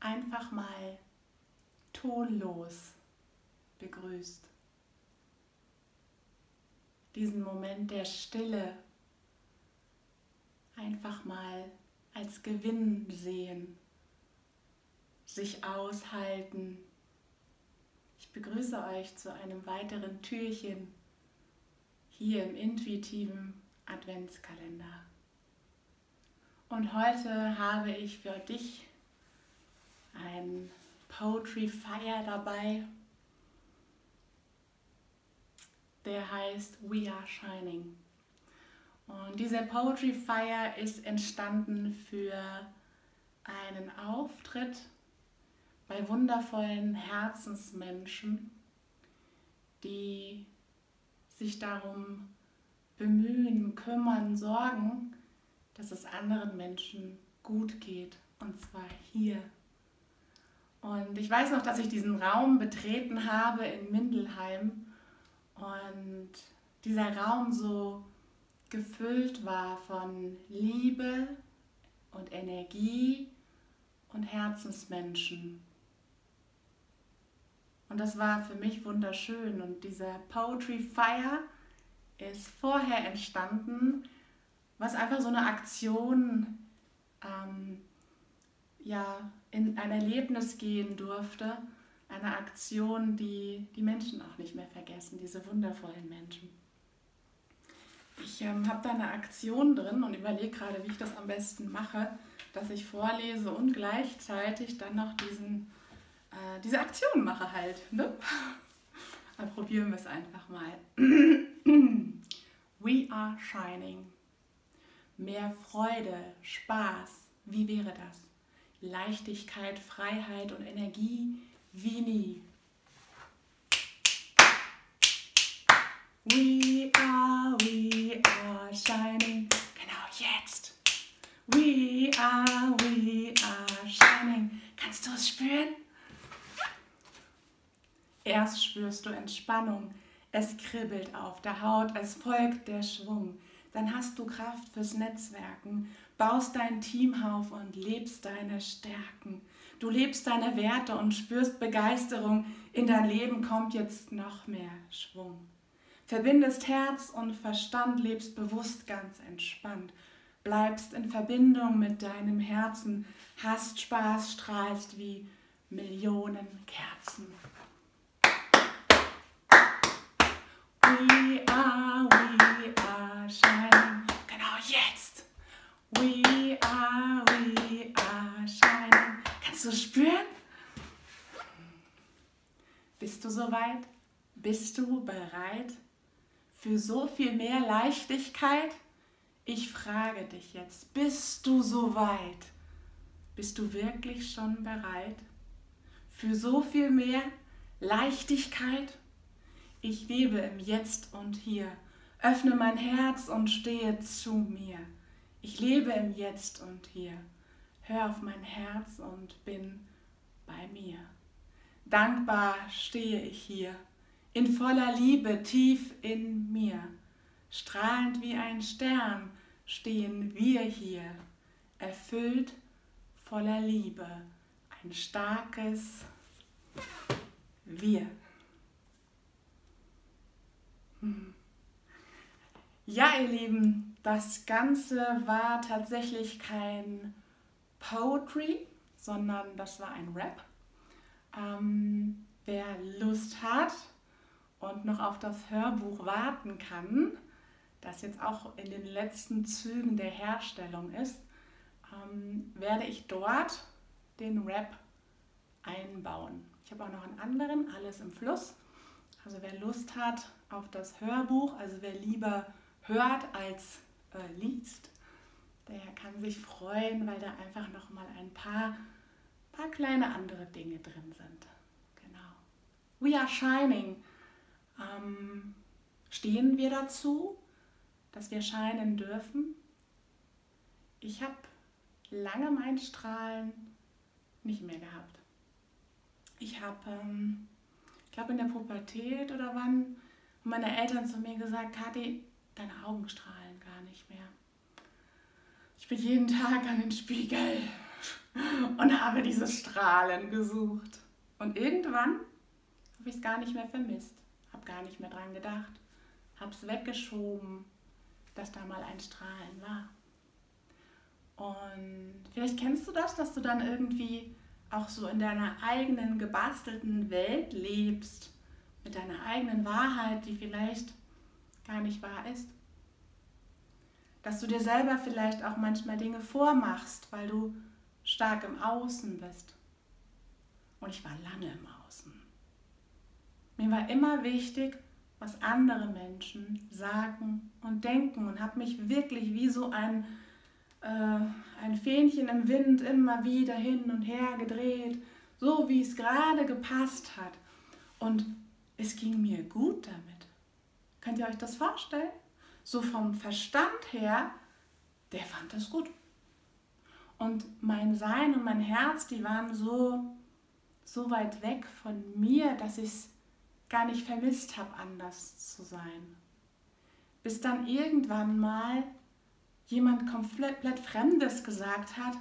einfach mal tonlos begrüßt. Diesen Moment der Stille einfach mal als Gewinn sehen, sich aushalten. Ich begrüße euch zu einem weiteren Türchen hier im intuitiven Adventskalender. Und heute habe ich für dich ein Poetry Fire dabei, der heißt We Are Shining. Und dieser Poetry Fire ist entstanden für einen Auftritt bei wundervollen Herzensmenschen, die sich darum bemühen, kümmern, sorgen, dass es anderen Menschen gut geht. Und zwar hier. Und ich weiß noch, dass ich diesen Raum betreten habe in Mindelheim und dieser Raum so gefüllt war von Liebe und Energie und Herzensmenschen. Und das war für mich wunderschön. Und dieser Poetry Fire ist vorher entstanden, was einfach so eine Aktion ähm, ja, in ein Erlebnis gehen durfte. Eine Aktion, die die Menschen auch nicht mehr vergessen, diese wundervollen Menschen. Ich ähm, habe da eine Aktion drin und überlege gerade, wie ich das am besten mache, dass ich vorlese und gleichzeitig dann noch diesen, äh, diese Aktion mache halt. Ne? Dann probieren wir es einfach mal. We are shining. Mehr Freude, Spaß, wie wäre das? Leichtigkeit, Freiheit und Energie wie nie. We are, we are shining. Genau jetzt. We are, we are shining. Kannst du es spüren? Erst spürst du Entspannung. Es kribbelt auf der Haut, es folgt der Schwung. Dann hast du Kraft fürs Netzwerken, baust dein Team auf und lebst deine Stärken. Du lebst deine Werte und spürst Begeisterung. In dein Leben kommt jetzt noch mehr Schwung. Verbindest Herz und Verstand, lebst bewusst ganz entspannt, bleibst in Verbindung mit deinem Herzen, hast Spaß, strahlst wie Millionen Kerzen. We are, we are shining. Genau jetzt. We are, we are shining. Kannst du spüren? Bist du soweit? Bist du bereit? für so viel mehr Leichtigkeit? Ich frage dich jetzt, bist du so weit? Bist du wirklich schon bereit für so viel mehr Leichtigkeit? Ich lebe im Jetzt und Hier. Öffne mein Herz und stehe zu mir. Ich lebe im Jetzt und Hier. Hör auf mein Herz und bin bei mir. Dankbar stehe ich hier in voller Liebe tief in mir. Strahlend wie ein Stern stehen wir hier, erfüllt voller Liebe, ein starkes Wir. Hm. Ja, ihr Lieben, das Ganze war tatsächlich kein Poetry, sondern das war ein Rap. Ähm, wer Lust hat, und noch auf das Hörbuch warten kann, das jetzt auch in den letzten Zügen der Herstellung ist, ähm, werde ich dort den Rap einbauen. Ich habe auch noch einen anderen, alles im Fluss. Also wer Lust hat auf das Hörbuch, also wer lieber hört als äh, liest, der kann sich freuen, weil da einfach noch mal ein paar, kleine andere Dinge drin sind. Genau. We are shining ähm, stehen wir dazu, dass wir scheinen dürfen? Ich habe lange mein Strahlen nicht mehr gehabt. Ich habe, ähm, ich glaube in der Pubertät oder wann, meine Eltern zu mir gesagt, Kathi, deine Augen strahlen gar nicht mehr. Ich bin jeden Tag an den Spiegel. Und habe dieses Strahlen gesucht. Und irgendwann habe ich es gar nicht mehr vermisst, habe gar nicht mehr dran gedacht, habe es weggeschoben, dass da mal ein Strahlen war. Und vielleicht kennst du das, dass du dann irgendwie auch so in deiner eigenen gebastelten Welt lebst, mit deiner eigenen Wahrheit, die vielleicht gar nicht wahr ist. Dass du dir selber vielleicht auch manchmal Dinge vormachst, weil du stark im Außen bist. Und ich war lange im Außen. Mir war immer wichtig, was andere Menschen sagen und denken und habe mich wirklich wie so ein äh, ein Fähnchen im Wind immer wieder hin und her gedreht, so wie es gerade gepasst hat. Und es ging mir gut damit. Könnt ihr euch das vorstellen? So vom Verstand her, der fand das gut. Und mein Sein und mein Herz, die waren so, so weit weg von mir, dass ich es gar nicht vermisst habe, anders zu sein. Bis dann irgendwann mal jemand komplett Fremdes gesagt hat,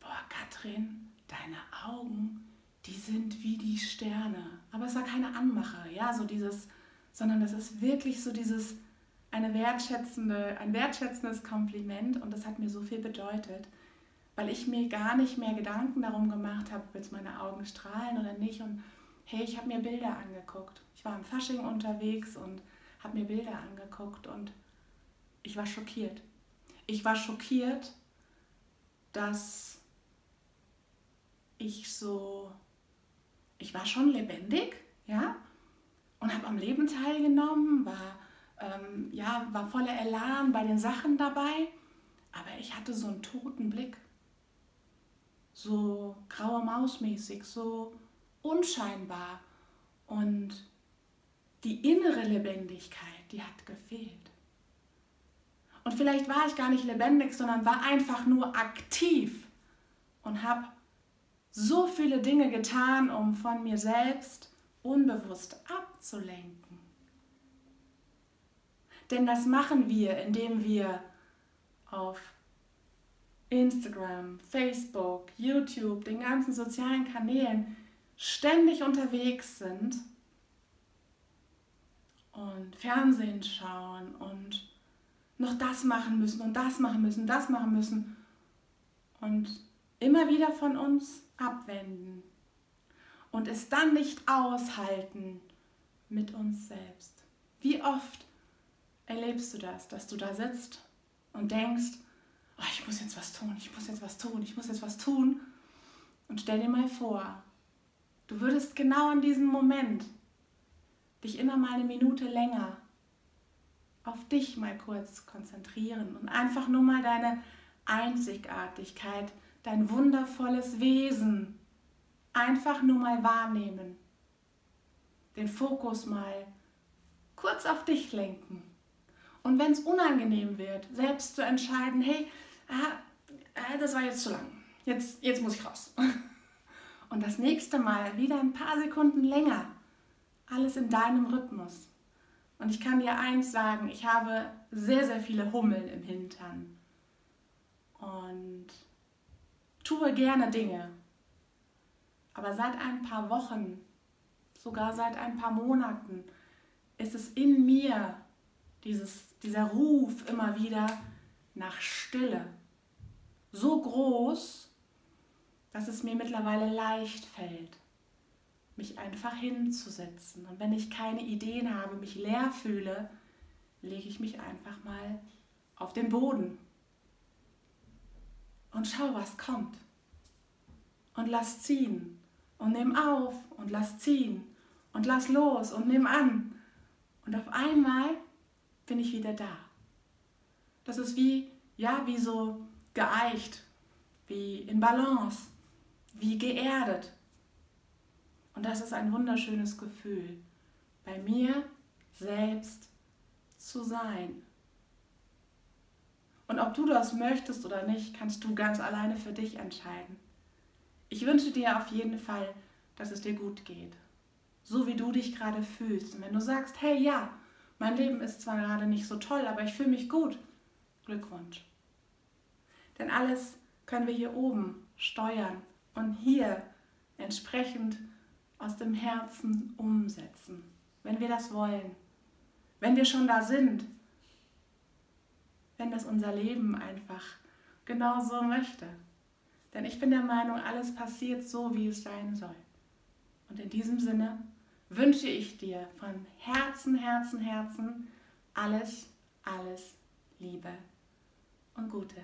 boah, Katrin, deine Augen, die sind wie die Sterne. Aber es war keine Anmache, ja, so dieses, sondern es ist wirklich so dieses, eine wertschätzende, ein wertschätzendes Kompliment und das hat mir so viel bedeutet, weil ich mir gar nicht mehr Gedanken darum gemacht habe, ob jetzt meine Augen strahlen oder nicht. Und hey, ich habe mir Bilder angeguckt. Ich war im Fasching unterwegs und habe mir Bilder angeguckt und ich war schockiert. Ich war schockiert, dass ich so, ich war schon lebendig, ja, und habe am Leben teilgenommen, war, ähm, ja, war voller Elan bei den Sachen dabei, aber ich hatte so einen toten Blick, so graue Mausmäßig, so unscheinbar und die innere Lebendigkeit, die hat gefehlt. Und vielleicht war ich gar nicht lebendig, sondern war einfach nur aktiv und habe so viele Dinge getan, um von mir selbst unbewusst abzulenken. Denn das machen wir, indem wir auf Instagram, Facebook, YouTube, den ganzen sozialen Kanälen ständig unterwegs sind und Fernsehen schauen und noch das machen müssen und das machen müssen, das machen müssen. Und immer wieder von uns abwenden. Und es dann nicht aushalten mit uns selbst. Wie oft erlebst du das, dass du da sitzt und denkst, oh, ich muss jetzt was tun, ich muss jetzt was tun, ich muss jetzt was tun. Und stell dir mal vor, du würdest genau in diesem Moment dich immer mal eine Minute länger auf dich mal kurz konzentrieren und einfach nur mal deine Einzigartigkeit, dein wundervolles Wesen einfach nur mal wahrnehmen. Den Fokus mal kurz auf dich lenken. Und wenn es unangenehm wird, selbst zu entscheiden, hey, ah, ah, das war jetzt zu lang, jetzt, jetzt muss ich raus. Und das nächste Mal wieder ein paar Sekunden länger, alles in deinem Rhythmus. Und ich kann dir eins sagen, ich habe sehr, sehr viele Hummeln im Hintern. Und tue gerne Dinge. Aber seit ein paar Wochen, sogar seit ein paar Monaten, ist es in mir dieses, dieser Ruf immer wieder nach Stille so groß, dass es mir mittlerweile leicht fällt, mich einfach hinzusetzen. Und wenn ich keine Ideen habe, mich leer fühle, lege ich mich einfach mal auf den Boden und schau, was kommt. Und lass ziehen und nimm auf und lass ziehen und lass los und nimm an. Und auf einmal bin ich wieder da. Das ist wie, ja, wie so geeicht, wie in Balance, wie geerdet. Und das ist ein wunderschönes Gefühl, bei mir selbst zu sein. Und ob du das möchtest oder nicht, kannst du ganz alleine für dich entscheiden. Ich wünsche dir auf jeden Fall, dass es dir gut geht. So wie du dich gerade fühlst. Und wenn du sagst, hey ja, mein Leben ist zwar gerade nicht so toll, aber ich fühle mich gut, Glückwunsch. Denn alles können wir hier oben steuern und hier entsprechend aus dem Herzen umsetzen, wenn wir das wollen, wenn wir schon da sind, wenn das unser Leben einfach genau so möchte. Denn ich bin der Meinung, alles passiert so, wie es sein soll. Und in diesem Sinne wünsche ich dir von Herzen, Herzen, Herzen alles, alles Liebe und Gute.